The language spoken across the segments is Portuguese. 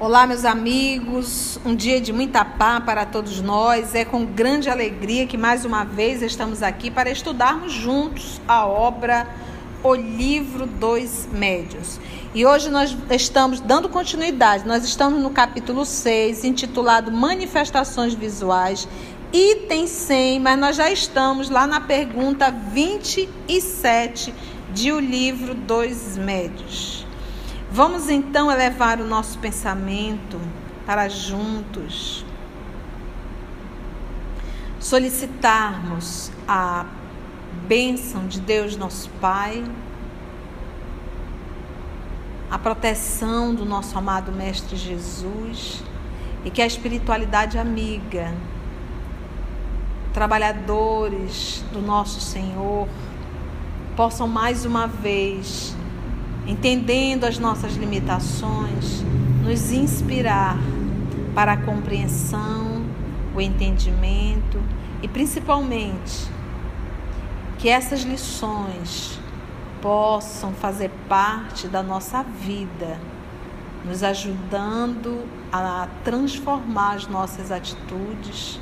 Olá, meus amigos. Um dia de muita paz para todos nós. É com grande alegria que mais uma vez estamos aqui para estudarmos juntos a obra O Livro dos Médios. E hoje nós estamos dando continuidade. Nós estamos no capítulo 6, intitulado Manifestações Visuais, item 100, mas nós já estamos lá na pergunta 27 de O Livro dos Médios. Vamos então elevar o nosso pensamento para juntos. Solicitarmos a bênção de Deus, nosso Pai, a proteção do nosso amado Mestre Jesus. E que a espiritualidade amiga, trabalhadores do nosso Senhor, possam mais uma vez entendendo as nossas limitações, nos inspirar para a compreensão, o entendimento e principalmente que essas lições possam fazer parte da nossa vida, nos ajudando a transformar as nossas atitudes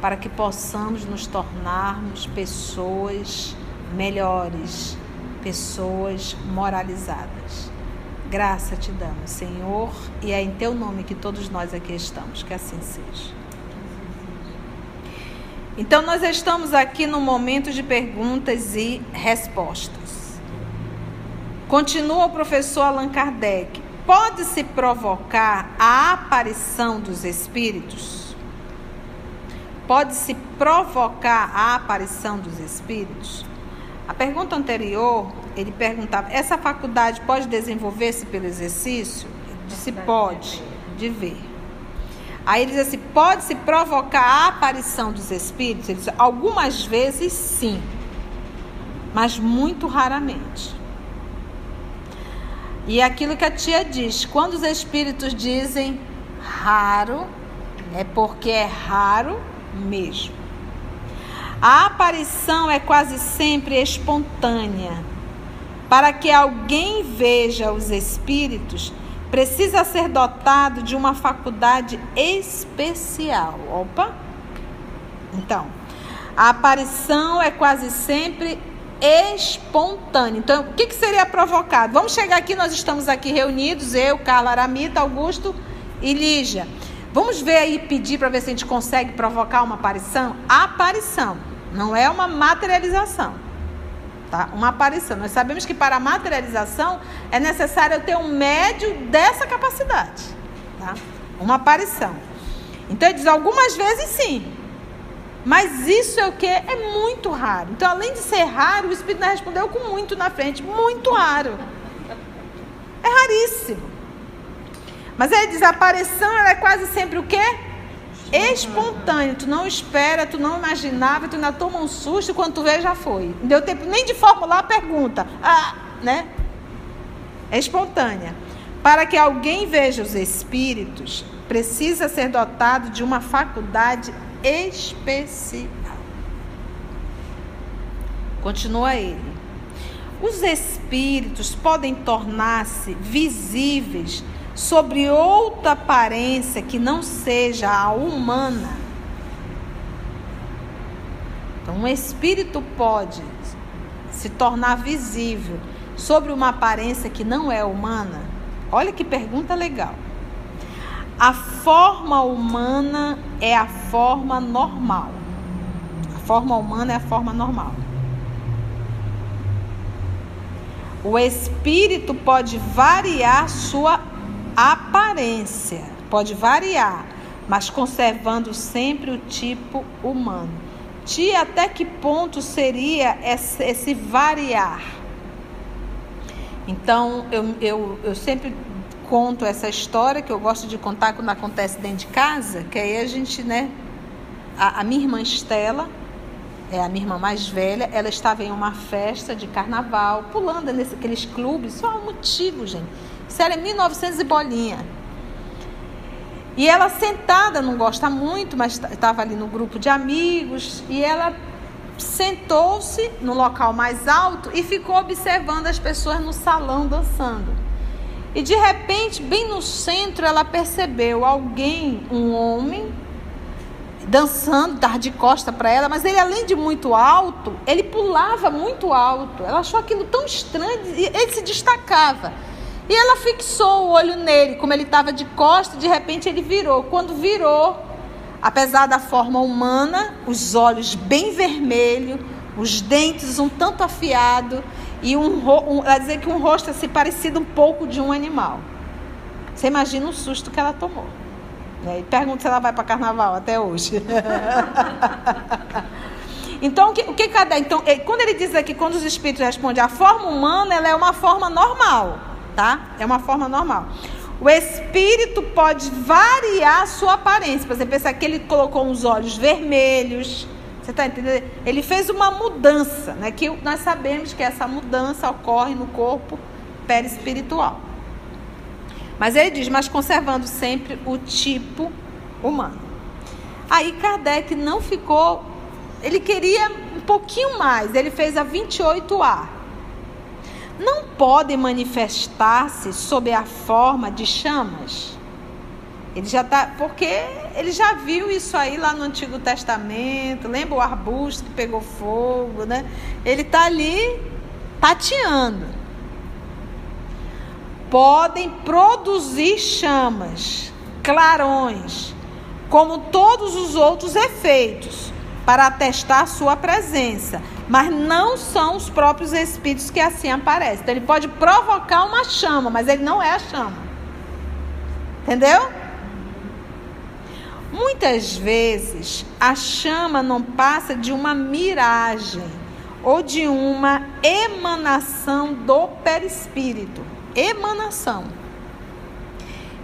para que possamos nos tornarmos pessoas melhores pessoas moralizadas. Graça te damos, Senhor, e é em teu nome que todos nós aqui estamos, que assim seja. Então, nós estamos aqui no momento de perguntas e respostas. Continua o professor Allan Kardec. Pode-se provocar a aparição dos espíritos? Pode-se provocar a aparição dos espíritos? A pergunta anterior, ele perguntava: essa faculdade pode desenvolver-se pelo exercício? Disse: pode, de ver. Aí ele diz assim: pode se provocar a aparição dos espíritos? Ele diz: algumas vezes sim, mas muito raramente. E aquilo que a tia diz: quando os espíritos dizem raro, é porque é raro mesmo. A aparição é quase sempre espontânea. Para que alguém veja os espíritos, precisa ser dotado de uma faculdade especial. Opa! Então, a aparição é quase sempre espontânea. Então, o que, que seria provocado? Vamos chegar aqui, nós estamos aqui reunidos, eu, Carla Aramita, Augusto e Lígia. Vamos ver aí, pedir para ver se a gente consegue provocar uma aparição? aparição. Não é uma materialização. Tá? Uma aparição. Nós sabemos que para a materialização é necessário ter um médio dessa capacidade. Tá? Uma aparição. Então ele diz algumas vezes sim. Mas isso é o que? É muito raro. Então, além de ser raro, o Espírito respondeu com muito na frente. Muito raro. É raríssimo. Mas ele diz, a aparição é quase sempre o quê? Espontâneo. Tu não espera, tu não imaginava, tu ainda toma um susto quando tu vê já foi. Não deu tempo nem de formular a pergunta. Ah, né? É espontânea. Para que alguém veja os espíritos, precisa ser dotado de uma faculdade especial. Continua ele. Os espíritos podem tornar-se visíveis sobre outra aparência que não seja a humana. Então, um espírito pode se tornar visível sobre uma aparência que não é humana? Olha que pergunta legal. A forma humana é a forma normal. A forma humana é a forma normal. O espírito pode variar sua aparência pode variar, mas conservando sempre o tipo humano. De até que ponto seria esse, esse variar? Então, eu, eu, eu sempre conto essa história que eu gosto de contar quando acontece dentro de casa, que aí a gente, né? A, a minha irmã Estela, é a minha irmã mais velha, ela estava em uma festa de carnaval, pulando nesses clubes, só um motivo, gente isso era em 1900 e bolinha. E ela sentada, não gosta muito, mas estava ali no grupo de amigos, e ela sentou-se no local mais alto e ficou observando as pessoas no salão dançando. E de repente, bem no centro, ela percebeu alguém, um homem, dançando, dar de costa para ela, mas ele, além de muito alto, ele pulava muito alto. Ela achou aquilo tão estranho e ele se destacava. E ela fixou o olho nele, como ele estava de costa, de repente ele virou. Quando virou, apesar da forma humana, os olhos bem vermelhos, os dentes um tanto afiado e um, um ela dizer que um rosto assim parecido um pouco de um animal. Você imagina o susto que ela tomou. Né? E pergunta se ela vai para carnaval até hoje. então, o que, o que cada. Então, quando ele diz aqui, quando os espíritos respondem, a forma humana ela é uma forma normal, tá? É uma forma normal. O espírito pode variar a sua aparência. Por exemplo, esse aqui ele colocou uns olhos vermelhos. Você está entendendo? Ele fez uma mudança, né? Que nós sabemos que essa mudança ocorre no corpo perispiritual. Mas ele diz, mas conservando sempre o tipo humano. Aí Kardec não ficou, ele queria um pouquinho mais, ele fez a 28A. Não podem manifestar-se sob a forma de chamas. Ele já tá, porque ele já viu isso aí lá no Antigo Testamento. Lembra o arbusto que pegou fogo, né? Ele está ali tateando podem produzir chamas, clarões, como todos os outros efeitos, para atestar sua presença, mas não são os próprios espíritos que assim aparecem. Então, ele pode provocar uma chama, mas ele não é a chama. Entendeu? Muitas vezes a chama não passa de uma miragem ou de uma emanação do perispírito emanação.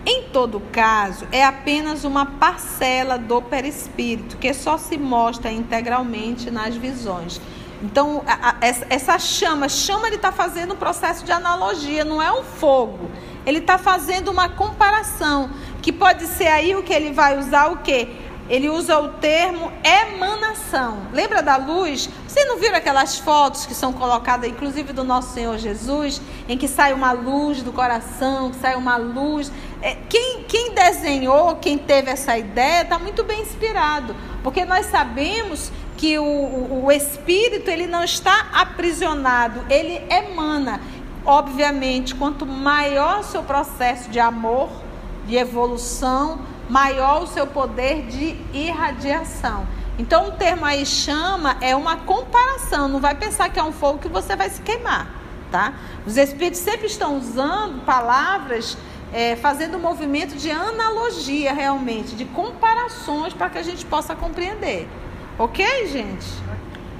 Em todo caso, é apenas uma parcela do perispírito que só se mostra integralmente nas visões. Então, a, a, essa chama, chama ele está fazendo um processo de analogia, não é um fogo. Ele está fazendo uma comparação, que pode ser aí o que ele vai usar o quê? Ele usa o termo emanação. Lembra da luz? Você não viram aquelas fotos que são colocadas, inclusive do nosso Senhor Jesus, em que sai uma luz do coração, que sai uma luz. É, quem, quem desenhou, quem teve essa ideia, está muito bem inspirado, porque nós sabemos que o, o, espírito ele não está aprisionado, ele emana. Obviamente, quanto maior o seu processo de amor, de evolução, maior o seu poder de irradiação. Então, o termo aí chama é uma comparação, não vai pensar que é um fogo que você vai se queimar, tá? Os espíritos sempre estão usando palavras, é, fazendo um movimento de analogia realmente, de comparações para que a gente possa compreender. Ok, gente?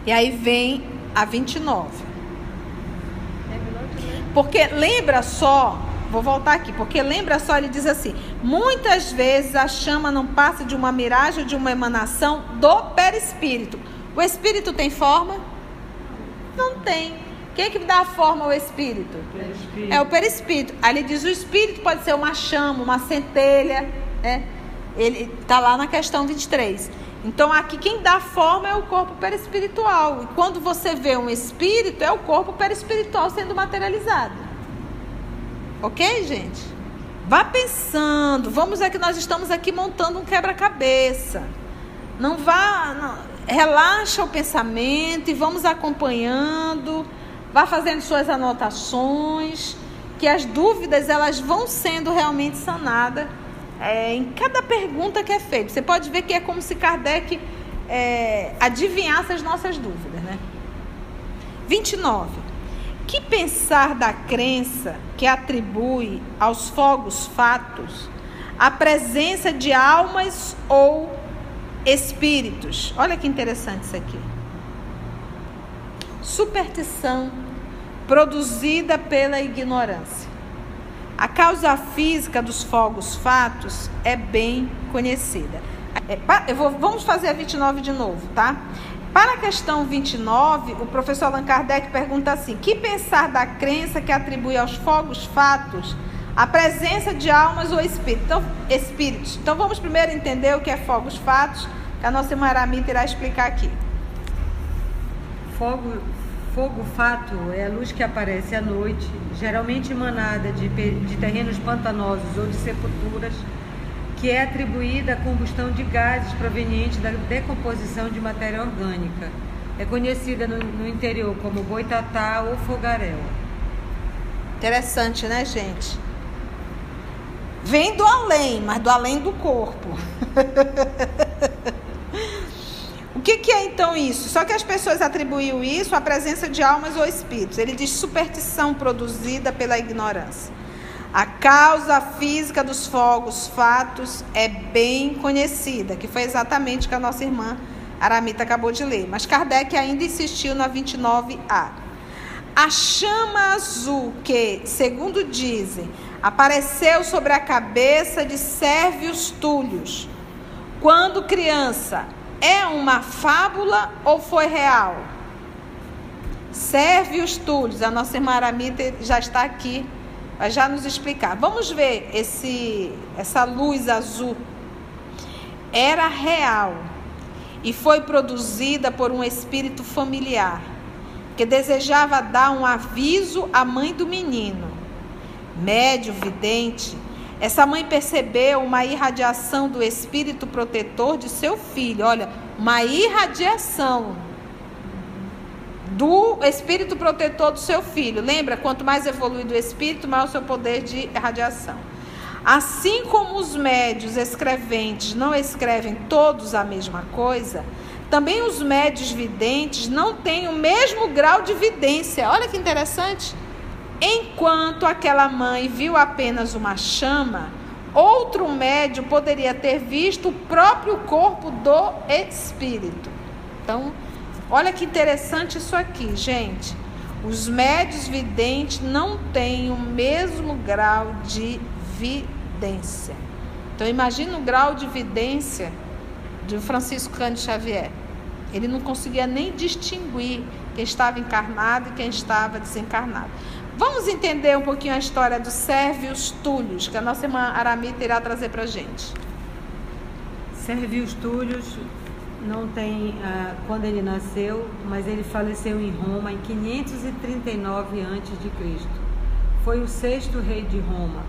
E aí vem a 29. Porque lembra só Vou voltar aqui, porque lembra só, ele diz assim: muitas vezes a chama não passa de uma miragem ou de uma emanação do perispírito. O espírito tem forma? Não tem. Quem é que dá forma ao espírito? É o perispírito. Aí ele diz: o espírito pode ser uma chama, uma centelha. Né? Ele está lá na questão 23. Então, aqui quem dá forma é o corpo perispiritual. E quando você vê um espírito, é o corpo perispiritual sendo materializado. Ok, gente? Vá pensando. Vamos é que nós estamos aqui montando um quebra-cabeça. Não vá. Não, relaxa o pensamento e vamos acompanhando. Vá fazendo suas anotações. Que as dúvidas elas vão sendo realmente sanadas é, em cada pergunta que é feita. Você pode ver que é como se Kardec é, adivinhasse as nossas dúvidas, né? 29. Que pensar da crença que atribui aos fogos fatos a presença de almas ou espíritos? Olha que interessante isso aqui. Superstição produzida pela ignorância. A causa física dos fogos fatos é bem conhecida. É, vou, vamos fazer a 29 de novo, tá? Para a questão 29, o professor Allan Kardec pergunta assim: que pensar da crença que atribui aos fogos fatos a presença de almas ou espíritos? Então, espíritos. Então vamos primeiro entender o que é fogos fatos, que a nossa irmã Aramita irá explicar aqui. Fogo fogo fato é a luz que aparece à noite, geralmente emanada de, de terrenos pantanosos ou de sepulturas, que é atribuída à combustão de gases provenientes da decomposição de matéria orgânica. É conhecida no, no interior como boitatá ou fogaréu. Interessante, né, gente? Vem do além, mas do além do corpo. é então isso? Só que as pessoas atribuíam isso à presença de almas ou espíritos. Ele diz superstição produzida pela ignorância. A causa física dos fogos fatos é bem conhecida, que foi exatamente que a nossa irmã Aramita acabou de ler. Mas Kardec ainda insistiu na 29A. A chama azul que, segundo dizem, apareceu sobre a cabeça de Sérvios Túlios. Quando criança, é uma fábula ou foi real? Sérvios Túlios, a nossa irmã Aramita já está aqui, vai já nos explicar. Vamos ver esse, essa luz azul. Era real e foi produzida por um espírito familiar que desejava dar um aviso à mãe do menino médio, vidente, essa mãe percebeu uma irradiação do espírito protetor de seu filho. Olha, uma irradiação do espírito protetor do seu filho. Lembra? Quanto mais evoluído o espírito, maior o seu poder de irradiação. Assim como os médios escreventes não escrevem todos a mesma coisa, também os médios videntes não têm o mesmo grau de vidência. Olha que interessante. Enquanto aquela mãe viu apenas uma chama, outro médium poderia ter visto o próprio corpo do espírito. Então, olha que interessante isso aqui, gente. Os médios videntes não têm o mesmo grau de vidência. Então, imagina o grau de vidência de Francisco Cândido Xavier. Ele não conseguia nem distinguir quem estava encarnado e quem estava desencarnado. Vamos entender um pouquinho a história dos Sérvios Túlios, que a nossa irmã Aramita irá trazer para a gente. Sérvios Túlios não tem ah, quando ele nasceu, mas ele faleceu em Roma em 539 a.C. Foi o sexto rei de Roma.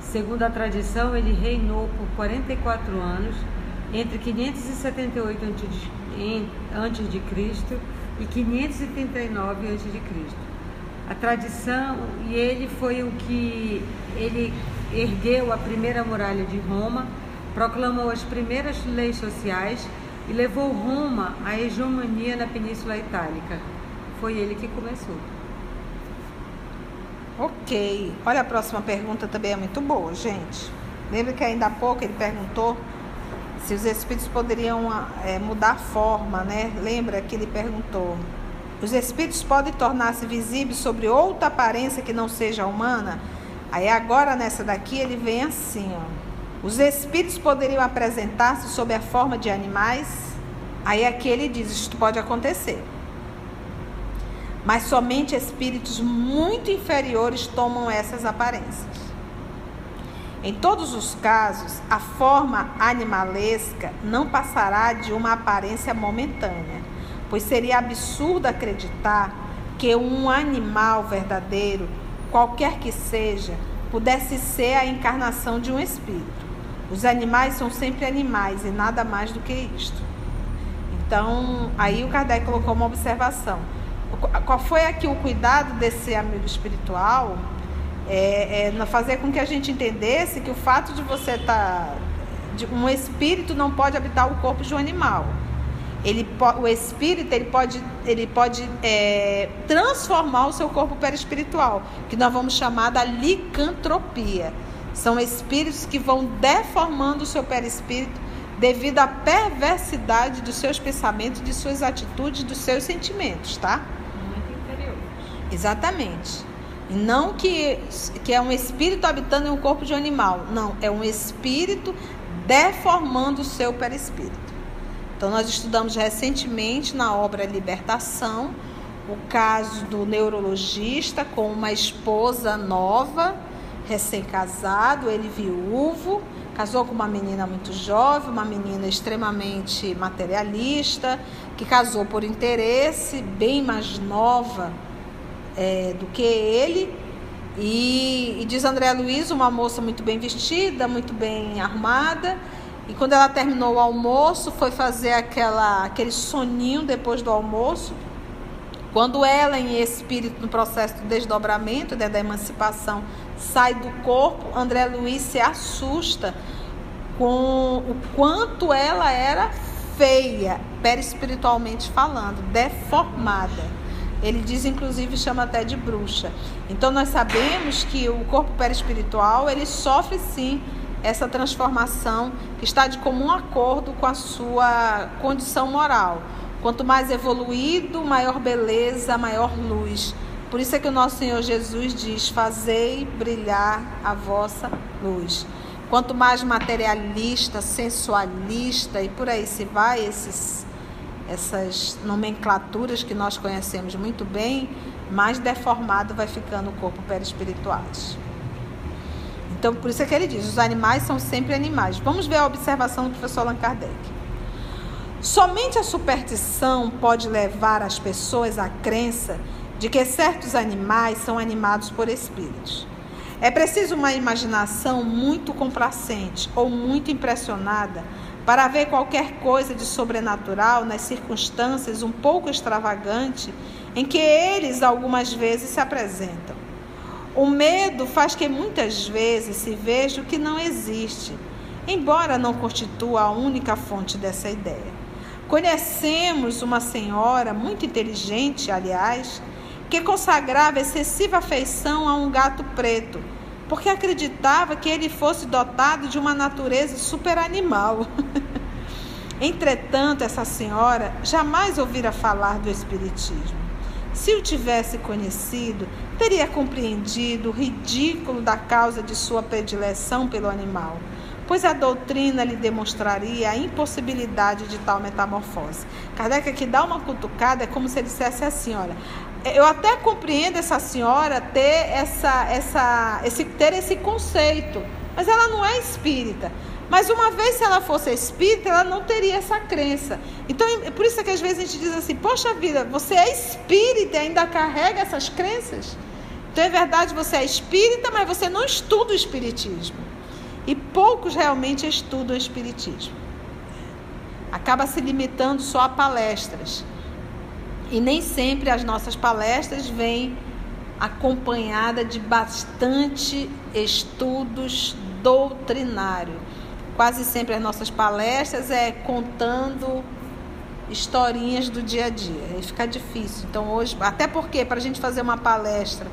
Segundo a tradição, ele reinou por 44 anos entre 578 a.C. e 539 a.C a tradição e ele foi o que ele ergueu a primeira muralha de Roma, proclamou as primeiras leis sociais e levou Roma à hegemonia na Península Itálica. Foi ele que começou. Ok. Olha a próxima pergunta também é muito boa, gente. Lembra que ainda há pouco ele perguntou se os espíritos poderiam é, mudar forma, né? Lembra que ele perguntou os espíritos podem tornar-se visíveis sobre outra aparência que não seja humana? Aí agora nessa daqui ele vem assim, ó. Os espíritos poderiam apresentar-se sob a forma de animais? Aí aqui ele diz, isto pode acontecer. Mas somente espíritos muito inferiores tomam essas aparências. Em todos os casos, a forma animalesca não passará de uma aparência momentânea pois seria absurdo acreditar que um animal verdadeiro, qualquer que seja, pudesse ser a encarnação de um espírito. Os animais são sempre animais e nada mais do que isto. Então, aí o Kardec colocou uma observação. Qual foi aqui o cuidado desse amigo espiritual? É, é fazer com que a gente entendesse que o fato de você estar. Tá, um espírito não pode habitar o corpo de um animal ele, o espírito ele pode, ele pode é, transformar o seu corpo perispiritual, que nós vamos chamar da licantropia. São espíritos que vão deformando o seu perispírito devido à perversidade dos seus pensamentos, de suas atitudes, dos seus sentimentos, tá? Muito interiores. Exatamente. Não que, que é um espírito habitando em um corpo de um animal. Não, é um espírito deformando o seu perispírito. Então, nós estudamos recentemente na obra Libertação o caso do neurologista com uma esposa nova, recém-casado, ele viúvo, casou com uma menina muito jovem, uma menina extremamente materialista, que casou por interesse, bem mais nova é, do que ele. E, e diz André Luiz, uma moça muito bem vestida, muito bem arrumada. E quando ela terminou o almoço, foi fazer aquela, aquele soninho depois do almoço. Quando ela, em espírito, no processo do desdobramento, né, da emancipação, sai do corpo, André Luiz se assusta com o quanto ela era feia, perispiritualmente falando, deformada. Ele diz, inclusive, chama até de bruxa. Então, nós sabemos que o corpo perispiritual, ele sofre sim essa transformação que está de comum acordo com a sua condição moral. Quanto mais evoluído, maior beleza, maior luz. Por isso é que o nosso Senhor Jesus diz: Fazei brilhar a vossa luz. Quanto mais materialista, sensualista e por aí se vai, esses, essas nomenclaturas que nós conhecemos muito bem, mais deformado vai ficando o corpo perispiritual. Então, por isso é que ele diz: os animais são sempre animais. Vamos ver a observação do professor Allan Kardec. Somente a superstição pode levar as pessoas à crença de que certos animais são animados por espíritos. É preciso uma imaginação muito complacente ou muito impressionada para ver qualquer coisa de sobrenatural nas circunstâncias um pouco extravagante em que eles algumas vezes se apresentam. O medo faz que muitas vezes se veja o que não existe, embora não constitua a única fonte dessa ideia. Conhecemos uma senhora muito inteligente, aliás, que consagrava excessiva afeição a um gato preto, porque acreditava que ele fosse dotado de uma natureza superanimal. Entretanto, essa senhora jamais ouvira falar do Espiritismo. Se o tivesse conhecido, teria compreendido o ridículo da causa de sua predileção pelo animal pois a doutrina lhe demonstraria a impossibilidade de tal metamorfose. Kardec aqui dá uma cutucada, é como se ele dissesse assim, olha, eu até compreendo essa senhora ter, essa, essa, esse, ter esse conceito, mas ela não é espírita. Mas uma vez se ela fosse espírita, ela não teria essa crença. Então, é por isso que às vezes a gente diz assim, poxa vida, você é espírita e ainda carrega essas crenças? Então é verdade, você é espírita, mas você não estuda o espiritismo. E poucos realmente estudam o Espiritismo. Acaba se limitando só a palestras. E nem sempre as nossas palestras vêm acompanhada de bastante estudos doutrinários. Quase sempre as nossas palestras é contando historinhas do dia a dia. Aí fica difícil. Então hoje, até porque para a gente fazer uma palestra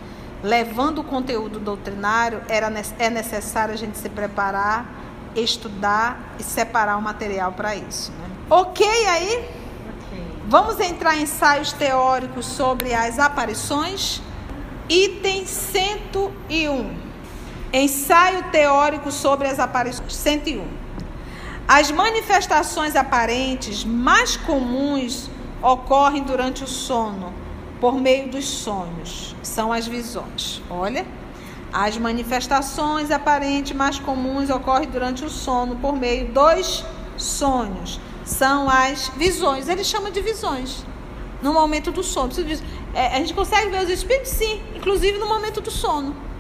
levando o conteúdo doutrinário, era, é necessário a gente se preparar, estudar e separar o material para isso. Né? Ok aí? Okay. Vamos entrar em ensaios teóricos sobre as aparições. Item 101. Ensaio teórico sobre as aparições. 101. As manifestações aparentes mais comuns ocorrem durante o sono por meio dos sonhos, são as visões. Olha, as manifestações aparentes mais comuns ocorrem durante o sono por meio dos sonhos, são as visões. Ele chama de visões no momento do sono. É, a gente consegue ver os espíritos? Sim, inclusive no momento do sono.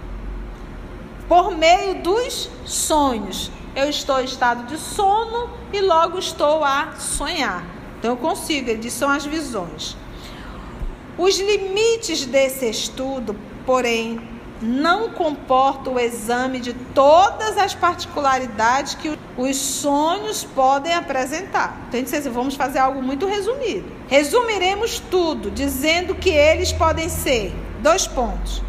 Por meio dos sonhos. Eu estou em estado de sono e logo estou a sonhar. Então eu consigo, ele diz, são as visões. Os limites desse estudo, porém, não comportam o exame de todas as particularidades que os sonhos podem apresentar. Então, assim, vamos fazer algo muito resumido. Resumiremos tudo, dizendo que eles podem ser dois pontos.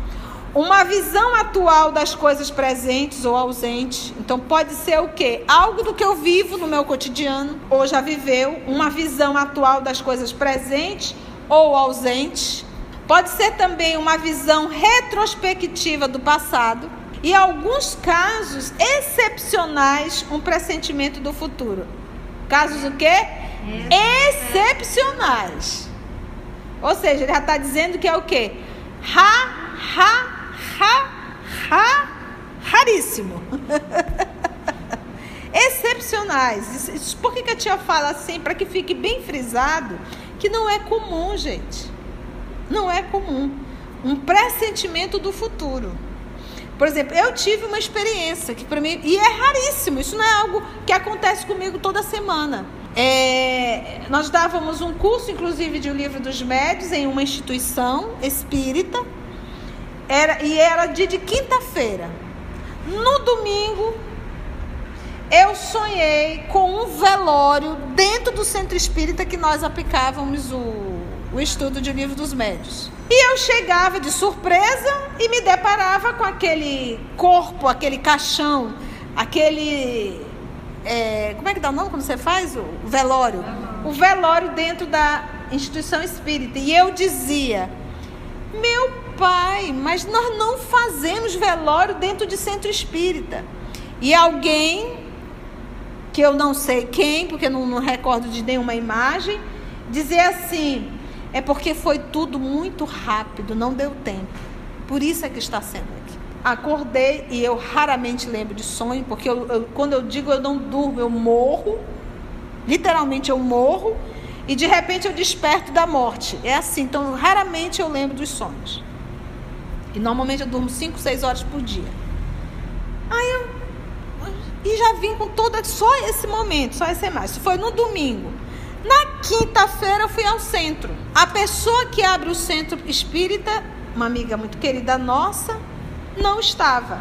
Uma visão atual das coisas presentes ou ausentes. Então pode ser o quê? Algo do que eu vivo no meu cotidiano ou já viveu, uma visão atual das coisas presentes ou ausente. Pode ser também uma visão retrospectiva do passado e, alguns casos excepcionais, um pressentimento do futuro. Casos o quê? Excepcionais. Ou seja, ele já está dizendo que é o quê? Ra, ra, ra, ra, raríssimo. excepcionais. Por que, que a tia fala assim? Para que fique bem frisado que não é comum, gente. Não é comum. Um pressentimento do futuro. Por exemplo, eu tive uma experiência que para mim e é raríssimo. Isso não é algo que acontece comigo toda semana. É, nós dávamos um curso, inclusive, de O Livro dos Médios em uma instituição espírita. Era, e era dia de quinta-feira. No domingo, eu sonhei com um velório dentro do centro espírita que nós aplicávamos o, o estudo de Livro dos Médios. E eu chegava de surpresa e me deparava com aquele corpo, aquele caixão, aquele. É, como é que dá o nome quando você faz? O velório. O velório dentro da instituição espírita. E eu dizia: Meu pai, mas nós não fazemos velório dentro de centro espírita. E alguém, que eu não sei quem, porque não, não recordo de nenhuma imagem, dizia assim é porque foi tudo muito rápido, não deu tempo. Por isso é que está sendo aqui. Acordei e eu raramente lembro de sonho, porque eu, eu, quando eu digo eu não durmo, eu morro. Literalmente eu morro e de repente eu desperto da morte. É assim, então raramente eu lembro dos sonhos. E normalmente eu durmo 5, 6 horas por dia. Aí eu. E já vim com toda. Só esse momento, só esse mais. Isso foi no domingo. Na quinta-feira eu fui ao centro. A pessoa que abre o centro espírita, uma amiga muito querida nossa, não estava.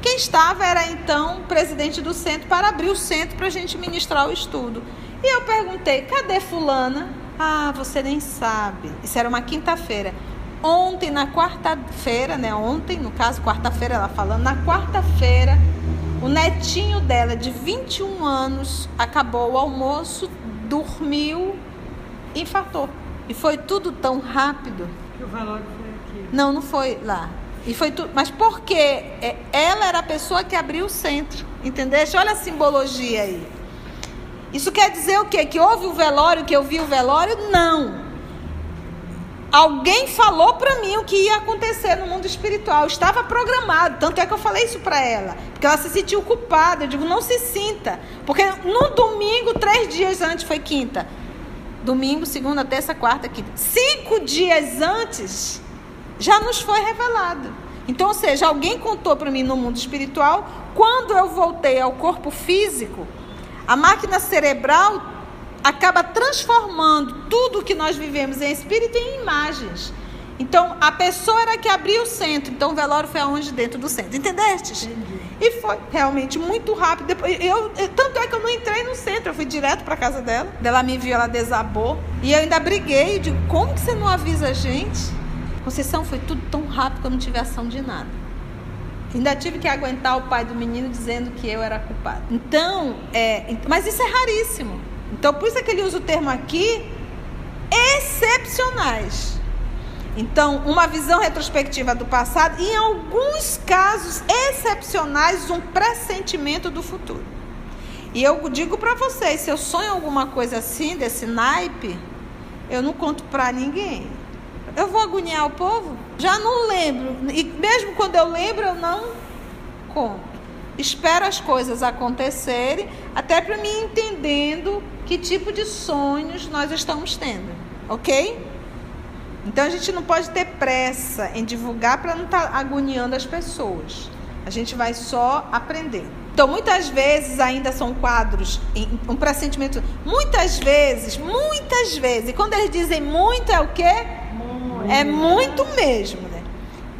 Quem estava era então o presidente do centro para abrir o centro para a gente ministrar o estudo. E eu perguntei: cadê Fulana? Ah, você nem sabe. Isso era uma quinta-feira. Ontem, na quarta-feira, né? Ontem, no caso, quarta-feira, ela falando, na quarta-feira, o netinho dela, de 21 anos, acabou o almoço, dormiu, infartou. E foi tudo tão rápido. Que o velório foi aqui. Não, não foi lá. E foi tudo, mas porque é, ela era a pessoa que abriu o centro, entendeu? Olha a simbologia aí. Isso quer dizer o quê? Que houve o velório, que eu vi o velório? Não. Alguém falou para mim o que ia acontecer no mundo espiritual. Estava programado. Tanto é que eu falei isso para ela. Porque ela se sentiu culpada. Eu digo, não se sinta. Porque no domingo, três dias antes, foi quinta. Domingo, segunda, terça, quarta, quinta. Cinco dias antes, já nos foi revelado. Então, ou seja, alguém contou para mim no mundo espiritual. Quando eu voltei ao corpo físico, a máquina cerebral acaba transformando tudo que nós vivemos em espírito em imagens. Então, a pessoa era que abriu o centro. Então, o velório foi aonde? Dentro do centro. Entendeste? Entendi. E foi realmente muito rápido. Depois, eu, eu, tanto é que eu não entrei no centro. Eu fui direto para casa dela. Ela me viu, ela desabou. E eu ainda briguei. Digo, como que você não avisa a gente? Conceição, foi tudo tão rápido que eu não tive ação de nada. Ainda tive que aguentar o pai do menino dizendo que eu era culpada. Então, é, mas isso é raríssimo. Então, por isso é que ele usa o termo aqui, excepcionais. Então, uma visão retrospectiva do passado, e em alguns casos excepcionais, um pressentimento do futuro. E eu digo para vocês, se eu sonho alguma coisa assim, desse naipe, eu não conto para ninguém. Eu vou agoniar o povo? Já não lembro. E mesmo quando eu lembro, eu não conto espero as coisas acontecerem, até para mim entendendo que tipo de sonhos nós estamos tendo, ok? Então a gente não pode ter pressa em divulgar para não estar tá agoniando as pessoas. A gente vai só aprender. Então, muitas vezes ainda são quadros, um pressentimento. Muitas vezes, muitas vezes. E quando eles dizem muito, é o quê? Muito. É muito mesmo, né?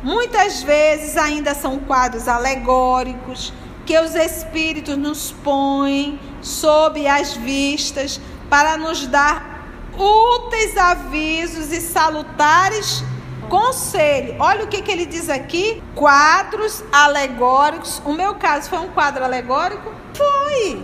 Muitas vezes ainda são quadros alegóricos, que os Espíritos nos põem sob as vistas para nos dar úteis avisos e salutares conselhos. Olha o que, que ele diz aqui: quadros alegóricos. O meu caso foi um quadro alegórico? Foi.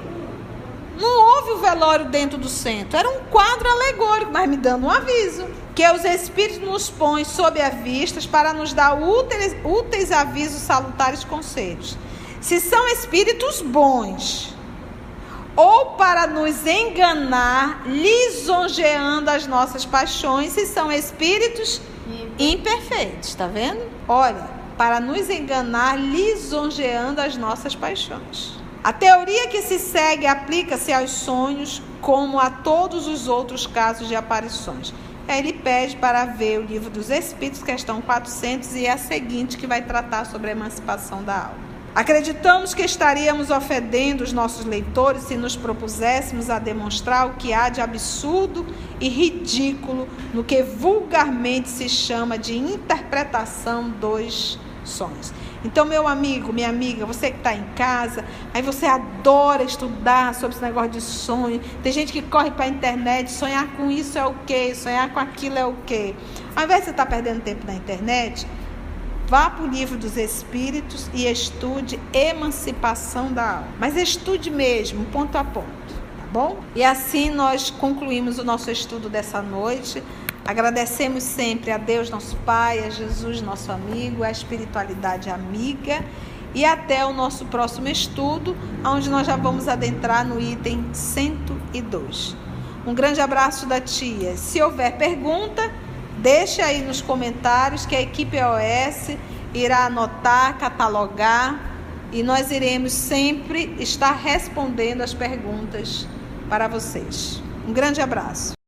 Não houve o velório dentro do centro, era um quadro alegórico, mas me dando um aviso. Que os Espíritos nos põem sob as vistas para nos dar úteis, úteis avisos, salutares conselhos se são espíritos bons, ou para nos enganar, lisonjeando as nossas paixões, se são espíritos imperfeitos, tá vendo? Olha, para nos enganar, lisonjeando as nossas paixões. A teoria que se segue aplica-se aos sonhos como a todos os outros casos de aparições. Aí ele pede para ver o livro dos Espíritos, questão 400, e é a seguinte que vai tratar sobre a emancipação da alma. Acreditamos que estaríamos ofendendo os nossos leitores se nos propuséssemos a demonstrar o que há de absurdo e ridículo no que vulgarmente se chama de interpretação dos sonhos. Então, meu amigo, minha amiga, você que está em casa, aí você adora estudar sobre esse negócio de sonho. Tem gente que corre para a internet, sonhar com isso é o quê? Sonhar com aquilo é o quê? Ao invés de você estar tá perdendo tempo na internet, vá para o livro dos Espíritos e estude Emancipação da Alma. Mas estude mesmo, ponto a ponto, tá bom? E assim nós concluímos o nosso estudo dessa noite. Agradecemos sempre a Deus, nosso Pai, a Jesus, nosso amigo, a espiritualidade amiga. E até o nosso próximo estudo, onde nós já vamos adentrar no item 102. Um grande abraço da tia. Se houver pergunta, deixe aí nos comentários que a equipe OS irá anotar, catalogar e nós iremos sempre estar respondendo as perguntas para vocês. Um grande abraço.